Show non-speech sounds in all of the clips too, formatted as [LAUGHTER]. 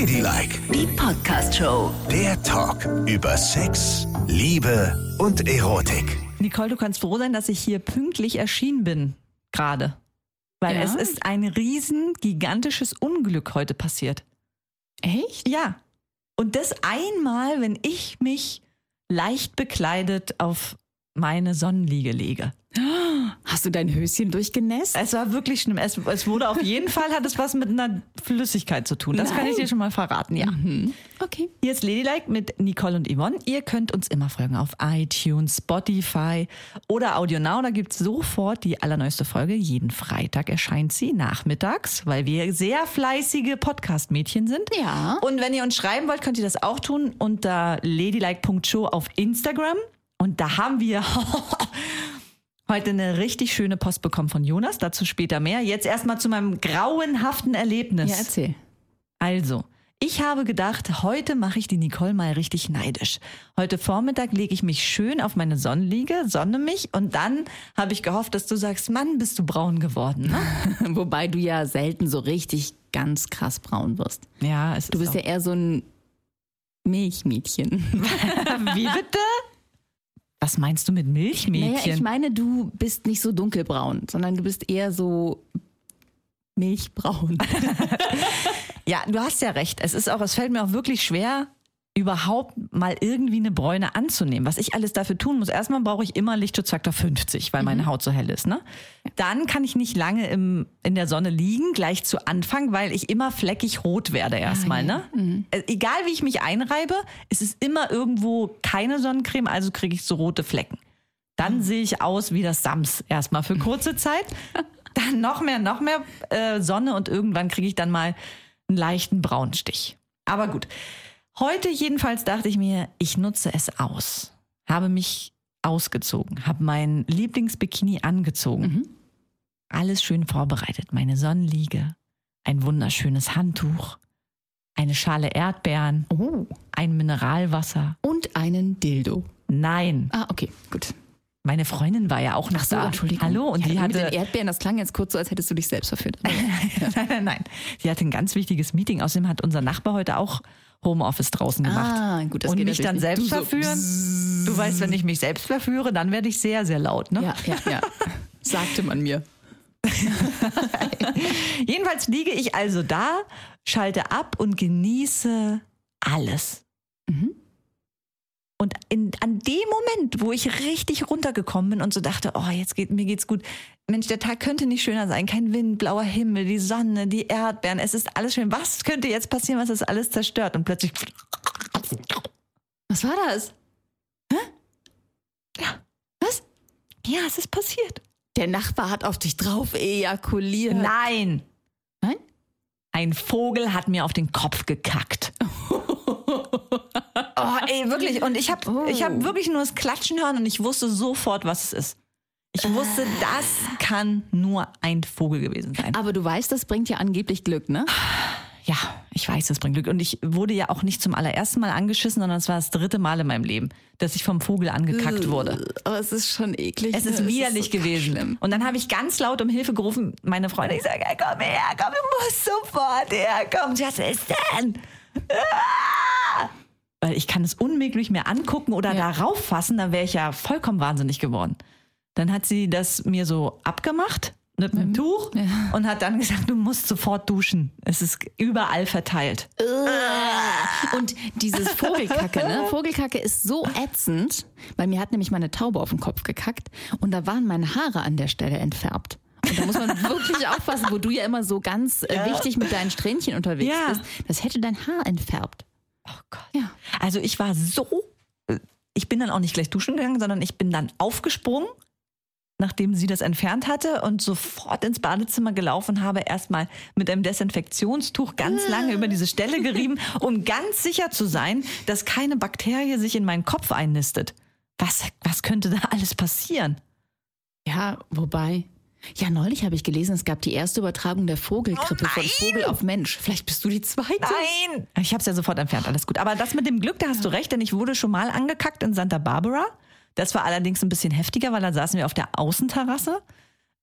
Ladylike, Die Podcast-Show. der Talk über Sex, Liebe und Erotik. Nicole, du kannst froh sein, dass ich hier pünktlich erschienen bin. Gerade. Weil Ja? es ist ein riesen, gigantisches Unglück heute passiert. Echt? Ja. Und das einmal, wenn ich mich leicht bekleidet auf meine Sonnenliege lege. Hast du dein Höschen durchgenässt? Es war wirklich schlimm. Es, es wurde auf jeden Fall, hat es was mit einer Flüssigkeit zu tun. Das kann ich Nein. dir schon mal verraten, ja. Okay. Hier ist Ladylike mit Nicole und Yvonne. Ihr könnt uns immer folgen auf iTunes, Spotify oder AudioNow. Da gibt's sofort die allerneueste Folge. Jeden Freitag erscheint sie nachmittags, weil wir sehr fleißige Podcast-Mädchen sind. Ja. Und wenn ihr uns schreiben wollt, könnt ihr das auch tun unter ladylike.show auf Instagram. Und da haben wir [LAUGHS] [LAUGHS] heute eine richtig schöne Post bekommen von Jonas. Dazu später mehr. Jetzt erstmal zu meinem grauenhaften Erlebnis. Ja, erzähl. Also, ich habe gedacht, heute mache ich die Nicole mal richtig neidisch. Heute Vormittag lege ich mich schön auf meine Sonnenliege, sonne mich und dann habe ich gehofft, dass du sagst, Mann, bist du braun geworden. Ne? [LAUGHS] Wobei du ja selten so richtig ganz krass braun wirst. Ja, es Du bist ja eher so ein Milchmädchen. [LAUGHS] Wie bitte? Was meinst du mit Milchmädchen? Naja, ich meine, du bist nicht so dunkelbraun, sondern du bist eher so milchbraun. [LAUGHS] Ja, du hast ja recht. Es ist auch, es fällt mir auch wirklich schwer, überhaupt mal irgendwie eine Bräune anzunehmen. Was ich alles dafür tun muss. Erstmal brauche ich immer Lichtschutzfaktor 50, weil meine Haut so hell ist. Ne? Dann kann ich nicht lange im, in der Sonne liegen, gleich zu Anfang, weil ich immer fleckig rot werde erstmal. ja. Ne? Äh, Egal wie ich mich einreibe, es ist immer irgendwo keine Sonnencreme, also kriege ich so rote Flecken. Dann sehe ich aus wie das Sams erstmal für kurze [LAUGHS] Zeit. Dann noch mehr, noch mehr äh, Sonne und irgendwann kriege ich dann mal einen leichten Braunstich. Aber gut. Heute jedenfalls dachte ich mir, ich nutze es aus. Habe mich ausgezogen, habe mein Lieblingsbikini angezogen. Alles schön vorbereitet. Meine Sonnenliege, ein wunderschönes Handtuch, eine Schale Erdbeeren, Oh. ein Mineralwasser. Und einen Dildo. Nein, Ah, okay, gut. meine Freundin war ja auch noch da. Hallo, und ja, die mit hatte den Erdbeeren, das klang jetzt kurz so, als hättest du dich selbst verführt. [LAUGHS] nein, nein, nein. Sie hatte ein ganz wichtiges Meeting. Außerdem hat unser Nachbar heute auch Homeoffice draußen gemacht. Ah, gut, das Und geht mich dann selbst. Du so verführen. Du weißt, wenn ich mich selbst verführe, dann werde ich sehr, sehr laut. Ne? Ja, ja, ja. [LAUGHS] Sagte man mir. [LAUGHS] Jedenfalls liege ich also da, schalte ab und genieße alles. Mhm. Und in, an dem Moment, wo ich richtig runtergekommen bin und so dachte, oh, jetzt geht mir geht's gut. Mensch, der Tag könnte nicht schöner sein. Kein Wind, blauer Himmel, die Sonne, die Erdbeeren. Es ist alles schön. Was könnte jetzt passieren, was das alles zerstört? Und plötzlich, Was war das? ja, Was? ja, es ist passiert. Der Nachbar hat auf dich drauf ejakuliert. Nein, Nein? ein Vogel hat mir auf den Kopf gekackt. [LAUGHS] Oh, ey, wirklich. Und ich habe Oh. ich hab wirklich nur das Klatschen hören und ich wusste sofort, was es ist. Ich wusste, das kann nur ein Vogel gewesen sein. Aber du weißt, das bringt ja angeblich Glück, ne? Ja, ich weiß, das bringt Glück. Und ich wurde ja auch nicht zum allerersten Mal angeschissen, sondern es war das dritte Mal in meinem Leben, dass ich vom Vogel angekackt wurde. Aber es ist schon eklig. Es ne? ist widerlich so gewesen. Und dann habe ich ganz laut um Hilfe gerufen, meine Freundin. Ich sage, komm her, komm, du musst sofort herkommen. Was ist denn? Ah! Weil ich kann es unmöglich mehr angucken oder Ja. darauf fassen, dann wäre ich ja vollkommen wahnsinnig geworden. Dann hat sie das mir so abgemacht mit einem Tuch und hat dann gesagt, du musst sofort duschen. Es ist überall verteilt. Und dieses [LAUGHS] Vogelkacke, ne? Vogelkacke ist so ätzend, weil mir hat nämlich meine Taube auf den Kopf gekackt und da waren meine Haare an der Stelle entfärbt. Und da muss man [LAUGHS] wirklich aufpassen, wo du ja immer so ganz äh, wichtig mit deinen Strähnchen unterwegs Ja. bist. Das hätte dein Haar entfärbt. Oh Gott. Ja. Also ich war so, äh, ich bin dann auch nicht gleich duschen gegangen, sondern ich bin dann aufgesprungen, nachdem sie das entfernt hatte und sofort ins Badezimmer gelaufen habe erstmal mit einem Desinfektionstuch ganz lange über diese Stelle gerieben, um ganz sicher zu sein, dass keine Bakterie sich in meinen Kopf einnistet. Was, was könnte da alles passieren? Ja, wobei. Ja, neulich habe ich gelesen, es gab die erste Übertragung der Vogelgrippe Oh von! Vogel auf Mensch. Vielleicht bist du die zweite. Nein! Ich habe es ja sofort entfernt, alles gut. Aber das mit dem Glück, da hast du recht, denn ich wurde schon mal angekackt in Santa Barbara. Das war allerdings ein bisschen heftiger, weil da saßen wir auf der Außenterrasse.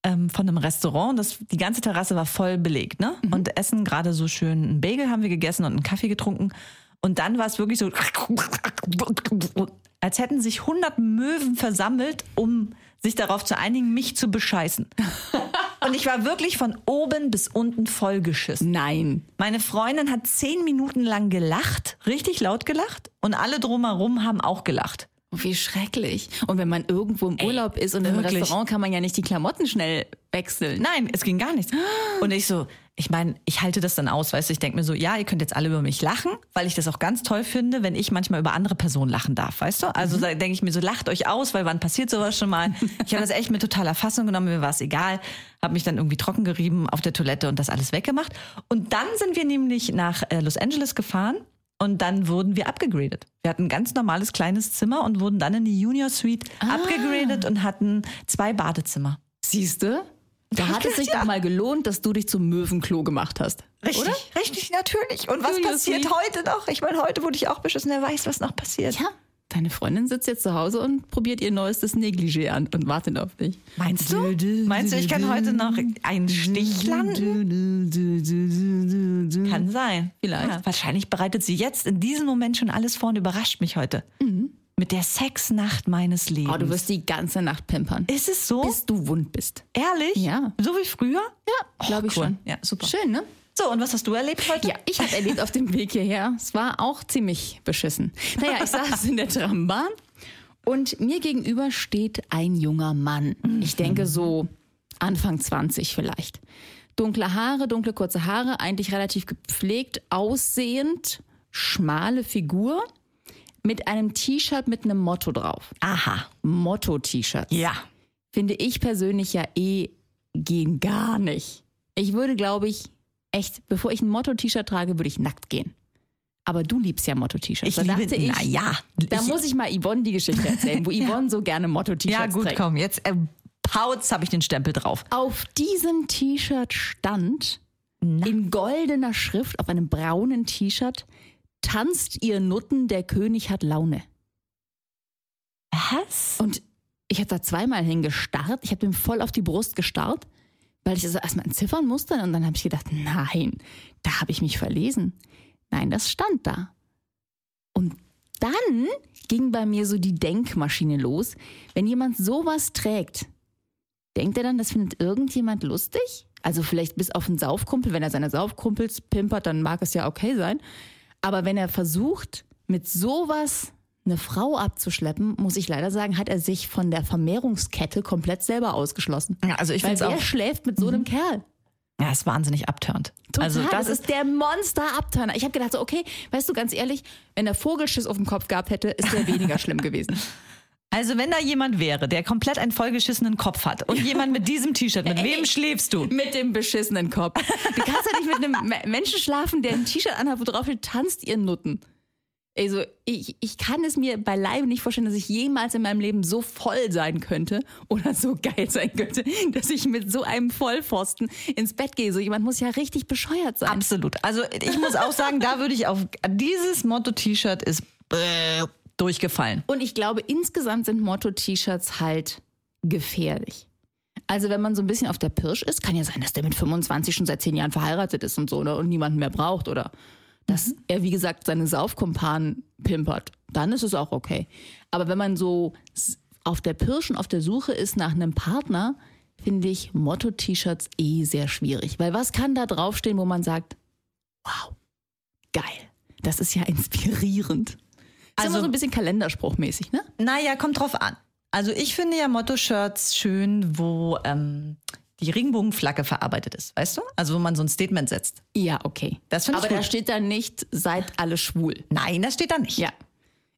ähm, von einem Restaurant. Das, die ganze Terrasse war voll belegt, ne? Und essen gerade so schön einen Bagel haben wir gegessen und einen Kaffee getrunken. Und dann war es wirklich so, als hätten sich 100 Möwen versammelt, um sich darauf zu einigen, mich zu bescheißen. [LAUGHS] Und ich war wirklich von oben bis unten vollgeschissen. Nein. Meine Freundin hat zehn Minuten lang gelacht, richtig laut gelacht, und alle drumherum haben auch gelacht. Wie schrecklich. Und wenn man irgendwo im Urlaub ist und im wirklich. Restaurant kann man ja nicht die Klamotten schnell wechseln. Nein, es ging gar nichts. Und ich so, ich meine, ich halte das dann aus, weißt du, ich denke mir so, ja, ihr könnt jetzt alle über mich lachen, weil ich das auch ganz toll finde, wenn ich manchmal über andere Personen lachen darf, weißt du? Also da denke ich mir so, lacht euch aus, weil wann passiert sowas schon mal? Ich habe das echt mit totaler Fassung genommen, mir war es egal, habe mich dann irgendwie trocken gerieben auf der Toilette und das alles weggemacht. Und dann sind wir nämlich nach äh, Los Angeles gefahren und dann wurden wir abgegradet. Wir hatten ein ganz normales kleines Zimmer und wurden dann in die Junior Suite abgegradet und hatten zwei Badezimmer. Siehst du? Da hat es sich Ja. doch mal gelohnt, dass du dich zum Möwenklo gemacht hast. Richtig, Oder? richtig, natürlich. Und was Junior passiert Suite. heute noch? Ich meine, heute wurde ich auch beschissen. Wer weiß, was noch passiert. Ja. Deine Freundin sitzt jetzt zu Hause und probiert ihr neuestes Negligé an und wartet auf dich. Meinst du? Meinst du, ich kann heute noch einen Stich landen? Kann sein. Vielleicht. Ja, wahrscheinlich bereitet sie jetzt in diesem Moment schon alles vor und überrascht mich heute. Mit der Sexnacht meines Lebens. Oh, du wirst die ganze Nacht pimpern. Ist es so? Bis du wund bist. Ehrlich? Ja. So wie früher? Ja, glaube ich cool. schon. Ja, super. Schön, ne? So, und was hast du erlebt heute? Ja, ich habe erlebt auf dem Weg hierher, es war auch ziemlich beschissen. Naja, ich saß in der Trambahn und mir gegenüber steht ein junger Mann. Ich denke so Anfang 20 vielleicht. Dunkle Haare, dunkle kurze Haare, eigentlich relativ gepflegt aussehend, schmale Figur mit einem T-Shirt mit einem Motto drauf. Aha. Motto-T-Shirts. Ja. Finde ich persönlich ja eh gehen gar nicht. Ich würde, glaube ich, echt, bevor ich ein Motto-T-Shirt trage, würde ich nackt gehen. Aber du liebst ja Motto-T-Shirts. Ich Da liebe, dachte ich, na ja. da ich, muss ich mal Yvonne die Geschichte erzählen, wo [LAUGHS] Yvonne so gerne Motto-T-Shirts ja, gut, trägt. komm, jetzt äh, Pauz habe ich den Stempel drauf. Auf diesem T-Shirt stand in goldener Schrift auf einem braunen T-Shirt tanzt ihr Nutten, der König hat Laune. Was? Und ich habe da zweimal hingestarrt. Ich habe ihm voll auf die Brust gestarrt, weil ich das erstmal entziffern musste. Und dann habe ich gedacht, nein, da habe ich mich verlesen. Nein, das stand da. Und dann ging bei mir so die Denkmaschine los. Wenn jemand sowas trägt, denkt er dann, das findet irgendjemand lustig? Also vielleicht bis auf einen Saufkumpel, wenn er seine Saufkumpels pimpert, dann mag es ja okay sein. Aber wenn er versucht, mit sowas eine Frau abzuschleppen, muss ich leider sagen, hat er sich von der Vermehrungskette komplett selber ausgeschlossen. Ja, also ich Weil finde es auch. schläft mit so einem Kerl? Ja, ist wahnsinnig abturnt. Total, Also das, ist der Monster-Abturner. Ich habe gedacht, so, okay, weißt du, ganz ehrlich, wenn er Vogelschiss auf dem Kopf gehabt hätte, ist der weniger schlimm gewesen. [LAUGHS] Also wenn da jemand wäre, der komplett einen vollgeschissenen Kopf hat und jemand mit diesem T-Shirt, mit wem schläfst du? Mit dem beschissenen Kopf. Du kannst ja nicht mit einem Me- Menschen schlafen, der ein T-Shirt anhat, wo drauf steht, tanzt ihr Nutten. Also ich, ich kann es mir beileibe nicht vorstellen, dass ich jemals in meinem Leben so voll sein könnte oder so geil sein könnte, dass ich mit so einem Vollpfosten ins Bett gehe. So jemand muss ja richtig bescheuert sein. Absolut. Also ich muss auch sagen, da würde ich auf dieses Motto-T-Shirt ist äh, durchgefallen. Und ich glaube, insgesamt sind Motto-T-Shirts halt gefährlich. Also wenn man so ein bisschen auf der Pirsch ist, kann ja sein, dass der mit 25 schon seit 10 Jahren verheiratet ist und so ne, und niemanden mehr braucht oder dass er, wie gesagt, seine Saufkumpanen pimpert. Dann ist es auch okay. Aber wenn man so auf der Pirsch und auf der Suche ist nach einem Partner, finde ich Motto-T-Shirts eh sehr schwierig. Weil was kann da draufstehen, wo man sagt, wow, geil, das ist ja inspirierend. Ist Also- immer so ein bisschen kalenderspruchmäßig, ne? Naja, kommt drauf an. Also ich finde ja Motto-Shirts schön, wo ähm, die Regenbogenflagge verarbeitet ist, weißt du? Also wo man so ein Statement setzt. Ja, okay. Das finde ich Aber da gut. steht da nicht, seid alle schwul. Nein, das steht da nicht. Ja.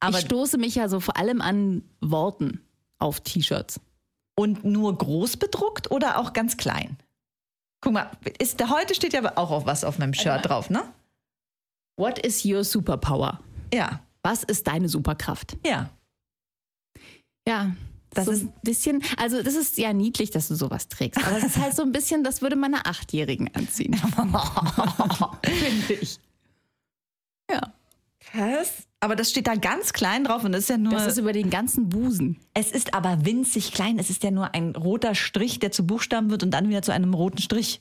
Aber- ich stoße mich ja so vor allem an Worten auf T-Shirts. Und nur groß bedruckt oder auch ganz klein? Guck mal, ist, heute steht ja auch auf was auf meinem Shirt drauf, ne? What is your superpower? Ja, Was ist deine Superkraft? ja. Ja, Das so ist- ein bisschen, also das ist ja niedlich, dass du sowas trägst. Aber es ist halt so ein bisschen, das würde meine Achtjährigen anziehen. [LAUGHS] Finde ich. Ja. Was? Aber das steht da ganz klein drauf und das ist ja nur. Das ist über den ganzen Busen. es ist aber winzig klein. Es ist ja nur ein roter Strich, der zu Buchstaben wird und dann wieder zu einem roten Strich.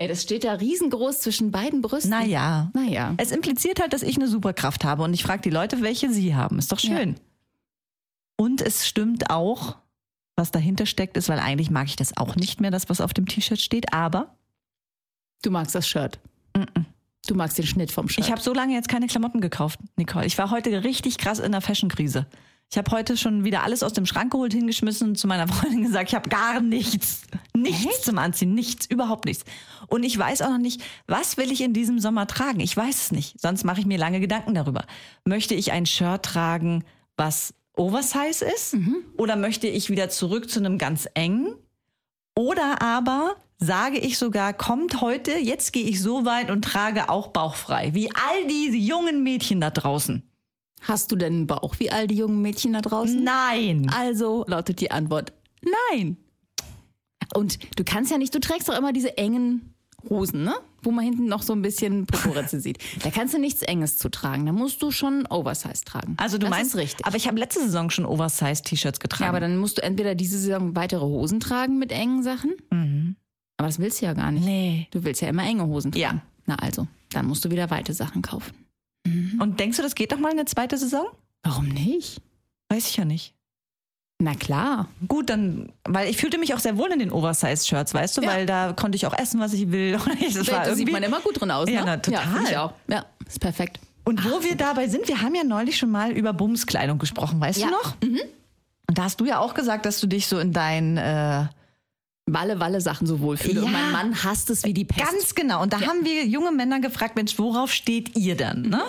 Ey, das steht da riesengroß zwischen beiden Brüsten. Naja. Naja. Es impliziert halt, dass ich eine Superkraft habe und ich frage die Leute, welche sie haben. Ist doch schön. Und es stimmt auch, was dahinter steckt, ist, weil eigentlich mag ich das auch nicht mehr, das, was auf dem T-Shirt steht, aber Du magst das Shirt. Du magst den Schnitt vom Shirt. ich habe so lange jetzt keine Klamotten gekauft, Nicole. Ich war heute richtig krass in der Fashion-Krise. Ich habe heute schon wieder alles aus dem Schrank geholt, hingeschmissen und zu meiner [LAUGHS] Freundin gesagt, ich habe gar nichts. Nichts zum Anziehen, nichts, überhaupt nichts. Und ich weiß auch noch nicht, was will ich in diesem Sommer tragen? Ich weiß es nicht. Sonst mache ich mir lange Gedanken darüber. Möchte ich ein Shirt tragen, was Oversize ist? Oder möchte ich wieder zurück zu einem ganz engen? Oder aber sage ich sogar, kommt heute, jetzt gehe ich so weit und trage auch bauchfrei, wie all diese jungen Mädchen da draußen. Hast du denn einen Bauch wie all die jungen Mädchen da draußen? Nein. Also lautet die Antwort nein. Und du kannst ja nicht, du trägst doch immer diese engen Hosen, ne? Wo man hinten noch so ein bisschen Poporitze sieht. Da kannst du nichts Enges zu tragen. Da musst du schon Oversize tragen. Also du das meinst richtig. Aber ich habe letzte Saison schon Oversize-T-Shirts getragen. ja, aber dann musst du entweder diese Saison weitere Hosen tragen mit engen Sachen. Aber das willst du ja gar nicht. nee. Du willst ja immer enge Hosen tragen. Ja. Na also, dann musst du wieder weite Sachen kaufen. Und denkst du, das geht noch mal eine zweite Saison? Warum nicht? Weiß ich ja nicht. Na klar. Gut, dann, weil ich fühlte mich auch sehr wohl in den Oversize-Shirts, weißt du, Ja. weil da konnte ich auch essen, was ich will. [LAUGHS] Das war da sieht man immer gut drin aus. Ja, ne? na, total. Ja, ich auch. Ja, ist perfekt. Und wo wir dabei sind, wir haben ja neulich schon mal über Bumskleidung gesprochen, weißt Ja. Mhm. du noch? Und da hast du ja auch gesagt, dass du dich so in dein äh, Walle, Walle Sachen so wohlfühle. Und Ja. mein Mann hasst es wie die Pest. Ganz genau. Und da haben wir junge Männer gefragt, Mensch, worauf steht ihr denn? Ne?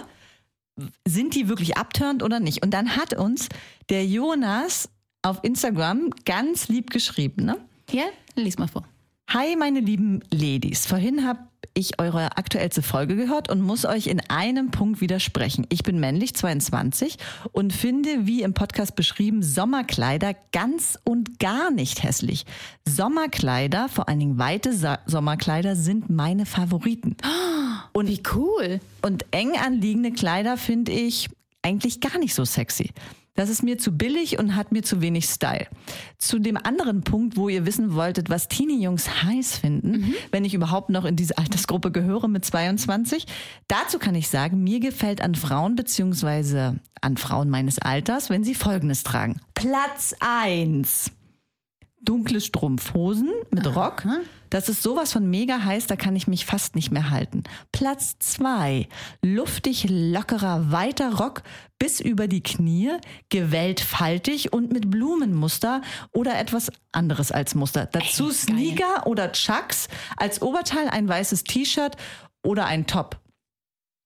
Sind die wirklich abturnt oder nicht? Und dann hat uns der Jonas auf Instagram ganz lieb geschrieben. Ne? ja, lies mal vor. Hi, meine lieben Ladies. Vorhin habe ich eure aktuellste Folge gehört und muss euch in einem Punkt widersprechen. Ich bin männlich, 22 und finde, wie im Podcast beschrieben, Sommerkleider ganz und gar nicht hässlich. Sommerkleider, vor allen Dingen weite Sa Sommerkleider, sind meine Favoriten. Und Wie cool. und eng anliegende Kleider finde ich eigentlich gar nicht so sexy. Das ist mir zu billig und hat mir zu wenig Style. Zu dem anderen Punkt, wo ihr wissen wolltet, was Teenie-Jungs heiß finden, wenn ich überhaupt noch in diese Altersgruppe gehöre mit 22, dazu kann ich sagen, mir gefällt an Frauen beziehungsweise an Frauen meines Alters, wenn sie Folgendes tragen. Platz eins dunkle Strumpfhosen mit Rock. Das ist sowas von mega heiß, da kann ich mich fast nicht mehr halten. Platz zwei luftig, lockerer, weiter Rock bis über die Knie, gewellt faltig und mit Blumenmuster oder etwas anderes als Muster. Dazu geil. Sneaker oder Chucks, als Oberteil ein weißes T-Shirt oder ein Top.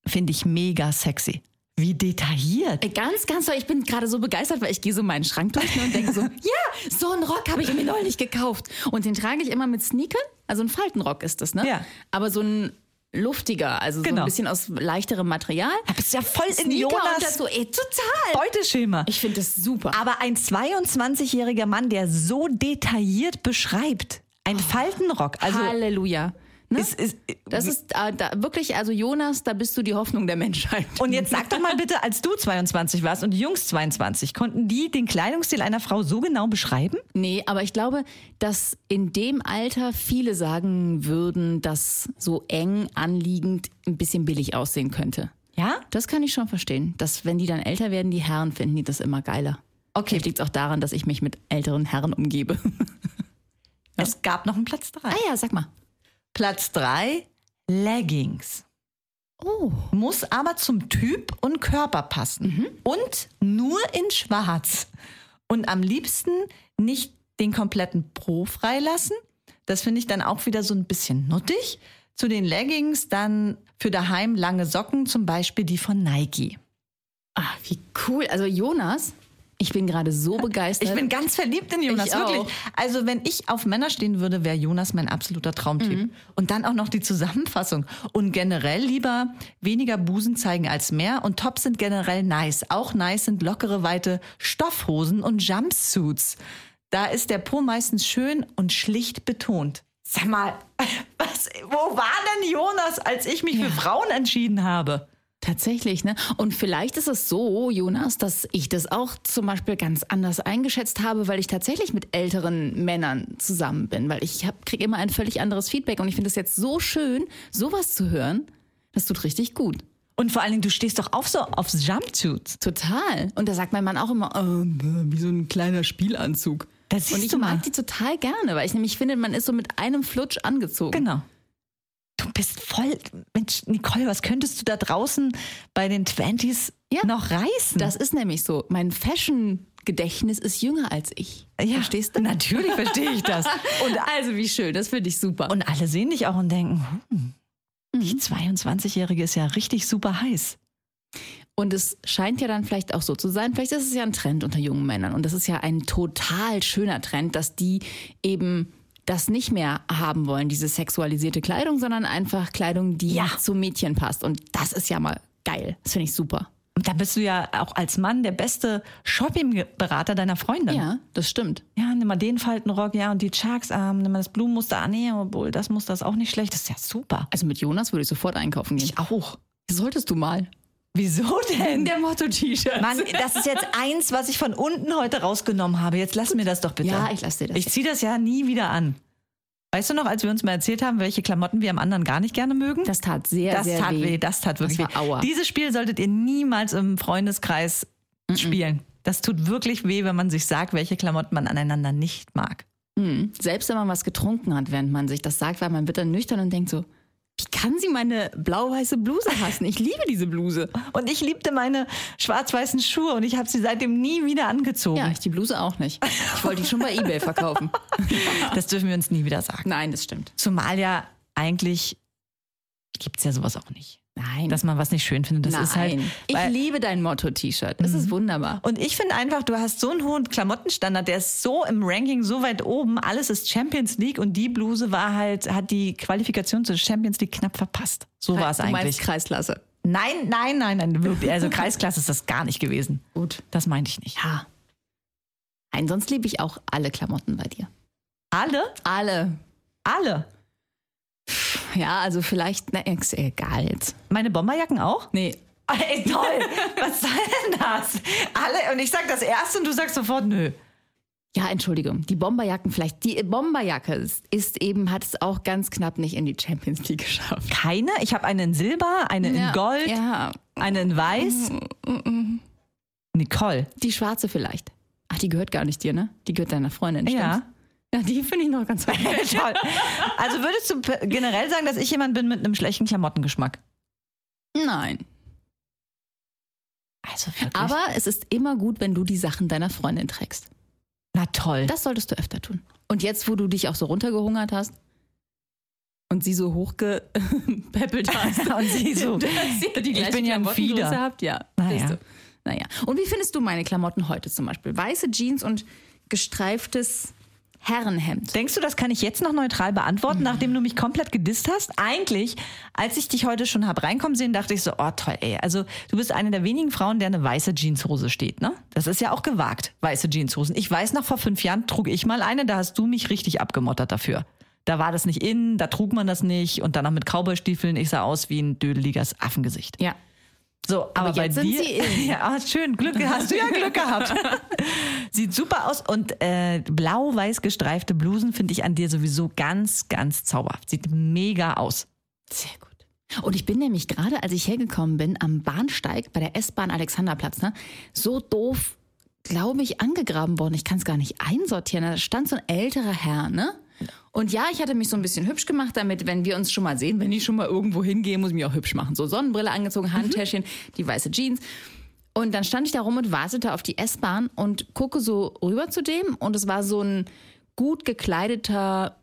Finde ich mega sexy. Wie detailliert. Ey, Ganz, ganz toll. Ich bin gerade so begeistert, weil ich gehe so meinen Schrank durch ne, und denke so, [LAUGHS] ja, so einen Rock habe ich mir neulich gekauft. Und den trage ich immer mit Sneakern. Also ein Faltenrock ist das, ne? Ja. Aber so ein luftiger, also so Genau. ein bisschen aus leichterem Material. Du bist ja voll in Sneaker und Jonas das so, ey, total. Beuteschema. Ich finde das super. Aber ein 22-jähriger Mann, der so detailliert beschreibt, ein Faltenrock, also Halleluja. Ne? ist, ist, Das ist äh, da, wirklich, also Jonas, da bist du die Hoffnung der Menschheit. und jetzt sag doch mal bitte, als du 22 warst und die Jungs 22, konnten die den Kleidungsstil einer Frau so genau beschreiben? Nee, aber ich glaube, dass in dem Alter viele sagen würden, dass so eng anliegend ein bisschen billig aussehen könnte. Ja? Das kann ich schon verstehen. Dass, wenn die dann älter werden, die Herren finden die das immer geiler. Okay. Liegt es auch daran, dass ich mich mit älteren Herren umgebe. Es gab noch einen Platz 3. ah ja, sag mal. Platz 3, Leggings. Oh. Muss aber zum Typ und Körper passen. Und nur in schwarz. Und am liebsten nicht den kompletten Po freilassen. Das finde ich dann auch wieder so ein bisschen nuttig. Zu den Leggings dann für daheim lange Socken, zum Beispiel die von Nike. Ah, wie cool. Also Jonas, ich bin gerade so begeistert. Ich bin ganz verliebt in Jonas, Ich auch. wirklich. Also wenn ich auf Männer stehen würde, wäre Jonas mein absoluter Traumtyp. Mhm. Und dann auch noch die Zusammenfassung. Und generell lieber weniger Busen zeigen als mehr. Und Tops sind generell nice. Auch nice sind lockere, weite Stoffhosen und Jumpsuits. Da ist der Po meistens schön und schlicht betont. Sag mal, [LAUGHS] was, wo war denn Jonas, als ich mich für Frauen entschieden habe? Tatsächlich, ne? Und vielleicht ist es so, Jonas, dass ich das auch zum Beispiel ganz anders eingeschätzt habe, weil ich tatsächlich mit älteren Männern zusammen bin, weil ich kriege immer ein völlig anderes Feedback und ich finde es jetzt so schön, sowas zu hören. Das tut richtig gut. Und vor allen Dingen, du stehst doch auch so aufs Jumpsuits. Total. Und da sagt mein Mann auch immer, oh, wie so ein kleiner Spielanzug. Das siehst und ich du mal. mag die total gerne, weil ich nämlich finde, man ist so mit einem Flutsch angezogen. Genau. Du bist voll. Mensch, Nicole, was könntest du da draußen bei den 20s Ja. noch reißen? Das ist nämlich so. Mein Fashion-Gedächtnis ist jünger als ich. ja, Verstehst du? Natürlich verstehe ich das. [LAUGHS] Und also wie schön, das finde ich super. Und alle sehen dich auch und denken, hm, die 22-Jährige ist ja richtig super heiß. Und es scheint ja dann vielleicht auch so zu sein, vielleicht ist es ja ein Trend unter jungen Männern. Und das ist ja ein total schöner Trend, dass die eben das nicht mehr haben wollen, diese sexualisierte Kleidung, sondern einfach Kleidung, die Ja. zu Mädchen passt. Und das ist ja mal geil. Das finde ich super. Und da bist du ja auch als Mann der beste Shoppingberater deiner Freundin. Ja, das stimmt. Ja, nimm mal den Faltenrock, ja, und die Chucks-Arm, nimm mal das Blumenmuster an, nee, obwohl das Muster ist auch nicht schlecht. Das ist ja super. Also mit Jonas würde ich sofort einkaufen gehen. Ich auch. Solltest du mal. Wieso denn? Der Motto-T-Shirt. Mann, das ist jetzt eins, was ich von unten heute rausgenommen habe. Jetzt lass mir das doch bitte. Ja, ich lass dir das. Ich ziehe das ja nie wieder an. Weißt du noch, als wir uns mal erzählt haben, welche Klamotten wir am anderen gar nicht gerne mögen? Das tat sehr, das sehr tat weh. weh. Das tat wirklich Das weh. aua. Dieses Spiel solltet ihr niemals im Freundeskreis spielen. Das tut wirklich weh, wenn man sich sagt, welche Klamotten man aneinander nicht mag. Mhm. Selbst wenn man was getrunken hat, während man sich das sagt, weil man wird dann nüchtern und denkt so, wie kann sie meine blau-weiße Bluse hassen? Ich liebe diese Bluse. Und ich liebte meine schwarz-weißen Schuhe und ich habe sie seitdem nie wieder angezogen. Ja, ich die Bluse auch nicht. Ich wollte die schon bei Ebay verkaufen. [LAUGHS] Das dürfen wir uns nie wieder sagen. Nein, das stimmt. Zumal ja eigentlich gibt es ja sowas auch nicht. Nein. Dass man was nicht schön findet. Das Nein. ist halt. ich liebe dein Motto-T-Shirt. Das ist wunderbar. Und ich finde einfach, du hast so einen hohen Klamottenstandard, der ist so im Ranking so weit oben, alles ist Champions League und die Bluse war halt, hat die Qualifikation zur Champions League knapp verpasst. So war es du meinst eigentlich. Kreisklasse. Nein, nein, nein, nein, wirklich. Also Kreisklasse ist das gar nicht gewesen. Gut. Das meinte ich nicht. Ja. Nein, sonst liebe ich auch alle Klamotten bei dir. Alle? Alle. Alle. Ja, also vielleicht, na, ist egal jetzt. Meine Bomberjacken auch? Nee. Ey, toll. Was soll denn das? Alle, und ich sag das erste und du sagst sofort nö. Ja, Entschuldigung, die Bomberjacken vielleicht. Die Bomberjacke ist, ist eben, hat es auch ganz knapp nicht in die Champions League geschafft. Keine? Ich habe eine in Silber, eine in Gold, Ja, eine in Weiß. Nicole. die schwarze vielleicht. Ach, die gehört gar nicht dir, ne? Die gehört deiner Freundin, Ja. Ja, die finde ich noch ganz. [LAUGHS] Toll. Also würdest du generell sagen, dass ich jemand bin mit einem schlechten Klamottengeschmack? Nein. Also wirklich. Aber es ist immer gut, wenn du die Sachen deiner Freundin trägst. Na toll. Das solltest du öfter tun. Und jetzt, wo du dich auch so runtergehungert hast und sie so hochgepäppelt [LAUGHS] hast Und sie so, [LAUGHS] dass ihr die ich bin ja ein Fieder. habt, ja. Naja. Naja. Und wie findest du meine Klamotten heute zum Beispiel? Weiße Jeans und gestreiftes Herrenhemd. Denkst du, das kann ich jetzt noch neutral beantworten, nachdem du mich komplett gedisst hast? Eigentlich, als ich dich heute schon hab reinkommen sehen, dachte ich so, oh toll, ey. Also du bist eine der wenigen Frauen, der eine weiße Jeanshose steht, ne? Das ist ja auch gewagt, weiße Jeanshosen. Ich weiß noch, vor fünf Jahren trug ich mal eine, da hast du mich richtig abgemottert dafür. Da war das nicht in, da trug man das nicht und dann noch mit Cowboystiefeln, ich sah aus wie ein dödeliges Affengesicht. Ja. So, aber, bei jetzt sind dir, [LAUGHS] ja, schön, Glück, hast du ja Glück gehabt. [LAUGHS] Sieht super aus und äh, blau-weiß gestreifte Blusen finde ich an dir sowieso ganz, ganz zauberhaft. Sieht mega aus. Sehr gut. Und ich bin nämlich gerade, als ich hergekommen bin, am Bahnsteig bei der S-Bahn Alexanderplatz, ne, so doof, glaube ich, angegraben worden. Ich kann es gar nicht einsortieren. Da stand so ein älterer Herr, ne? Und ja, ich hatte mich so ein bisschen hübsch gemacht, damit, wenn wir uns schon mal sehen, wenn ich schon mal irgendwo hingehe, muss ich mich auch hübsch machen. So Sonnenbrille angezogen, Handtäschchen, die weiße Jeans. Und dann stand ich da rum und wartete auf die S-Bahn und gucke so rüber zu dem. Und es war so ein gut gekleideter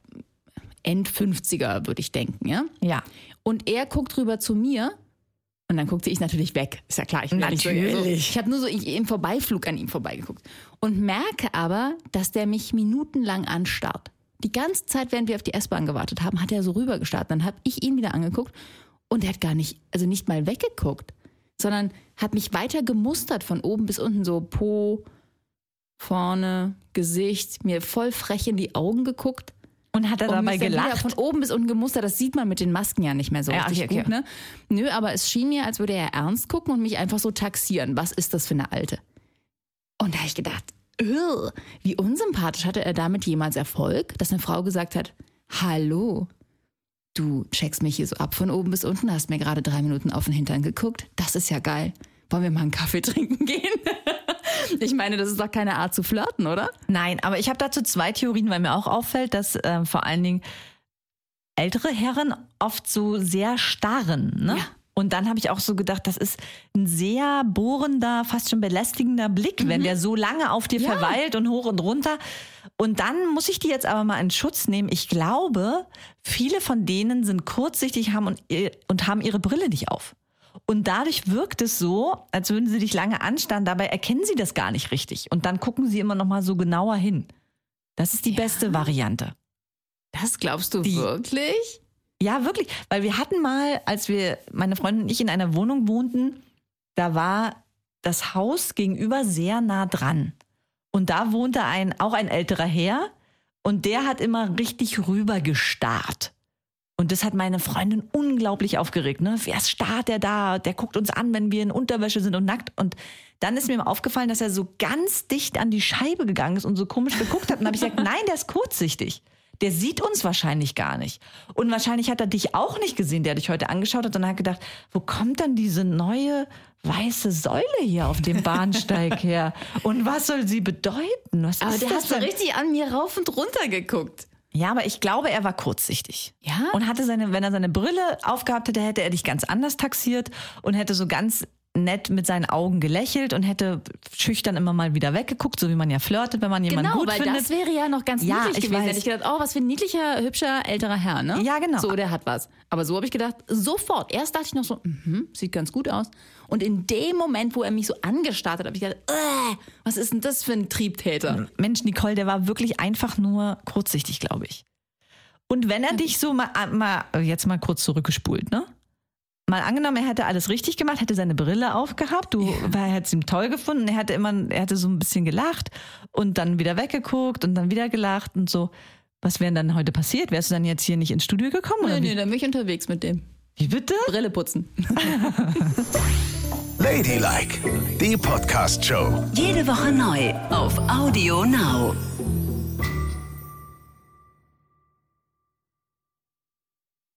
End-50er, würde ich denken, ja? Ja. Und er guckt rüber zu mir und dann guckte ich natürlich weg. Ist ja klar, ich bin ja nicht so, Natürlich. also, ich habe nur so im Vorbeiflug an ihm vorbeigeguckt und merke aber, dass der mich minutenlang anstarrt. Die ganze Zeit, während wir auf die S-Bahn gewartet haben, hat er so rübergestarrt. Dann habe ich ihn wieder angeguckt und er hat gar nicht, also nicht mal weggeguckt, sondern hat mich weiter gemustert von oben bis unten, so Po, vorne, Gesicht, mir voll frech in die Augen geguckt. Und hat er und dabei gelacht? Von oben bis unten gemustert. Das sieht man mit den Masken ja nicht mehr so Ja, richtig okay, gut, okay. ne? Nö, aber es schien mir, als würde er ernst gucken und mich einfach so taxieren. Was ist das für eine Alte? Und da habe ich gedacht, "Ugh, wie unsympathisch hatte er damit jemals Erfolg, dass eine Frau gesagt hat, hallo, du checkst mich hier so ab von oben bis unten, hast mir gerade drei Minuten auf den Hintern geguckt. Das ist ja geil. Wollen wir mal einen Kaffee [LAUGHS] trinken gehen? [LAUGHS] ich meine, das ist doch keine Art zu flirten, oder? Nein, aber ich habe dazu zwei Theorien, weil mir auch auffällt, dass äh, vor allen Dingen ältere Herren oft so sehr starren. Ne? Ja. Und dann habe ich auch so gedacht, das ist ein sehr bohrender, fast schon belästigender Blick, wenn der so lange auf dir Ja. verweilt und hoch und runter. Und dann muss ich die jetzt aber mal in Schutz nehmen. Ich glaube, viele von denen sind kurzsichtig haben und, und haben ihre Brille nicht auf. Und dadurch wirkt es so, als würden sie dich lange anstarren. Dabei erkennen sie das gar nicht richtig. Und dann gucken sie immer noch mal so genauer hin. Das ist die beste Variante. Das glaubst du Die- wirklich? Ja, wirklich. Weil wir hatten mal, als wir, meine Freundin und ich in einer Wohnung wohnten, da war das Haus gegenüber sehr nah dran. Und da wohnte ein, auch ein älterer Herr und der hat immer richtig rüber gestarrt. Und das hat meine Freundin unglaublich aufgeregt. Ne? Wer starrt der da? Der guckt uns an, wenn wir in Unterwäsche sind und nackt. Und dann ist mir aufgefallen, dass er so ganz dicht an die Scheibe gegangen ist und so komisch geguckt hat. Und habe ich gesagt, [LAUGHS] nein, der ist kurzsichtig. Der sieht uns wahrscheinlich gar nicht. Und wahrscheinlich hat er dich auch nicht gesehen, der dich heute angeschaut hat und hat gedacht, wo kommt dann diese neue weiße Säule hier auf dem Bahnsteig [LAUGHS] her? Und was soll sie bedeuten? Was Aber der hat so richtig an mir rauf und runter geguckt. Ja, aber ich glaube, er war kurzsichtig. Ja? Und hatte seine, wenn er seine Brille aufgehabt hätte, hätte er dich ganz anders taxiert und hätte so ganz nett mit seinen Augen gelächelt und hätte schüchtern immer mal wieder weggeguckt, so wie man ja flirtet, wenn man jemanden Genau, gut weil findet. das wäre ja noch ganz Ja, niedlich ich gewesen. weiß. Hätte ich gedacht, oh, was für ein niedlicher, hübscher, älterer Herr, ne? Ja, genau. So, der hat was. Aber so habe ich gedacht, sofort. Erst dachte ich noch so, mhm, sieht ganz gut aus. Und in dem Moment, wo er mich so angestarrt hat, habe ich gedacht, äh, was ist denn das für ein Triebtäter? Mensch, Nicole, der war wirklich einfach nur kurzsichtig, glaube ich. Und wenn er dich so mal, mal, jetzt mal kurz zurückgespult, ne? Mal angenommen, er hätte alles richtig gemacht, hätte seine Brille aufgehabt, du ja. hättest ihm toll gefunden, er hatte immer, er hatte so ein bisschen gelacht und dann wieder weggeguckt und dann wieder gelacht und so. Was wäre dann heute passiert? Wärst du dann jetzt hier nicht ins Studio gekommen? Oder Nee, wie? nee, dann bin ich unterwegs mit dem. wie bitte? Brille putzen. [LAUGHS] Ladylike, die Podcast-Show. Jede Woche neu auf Audio Now.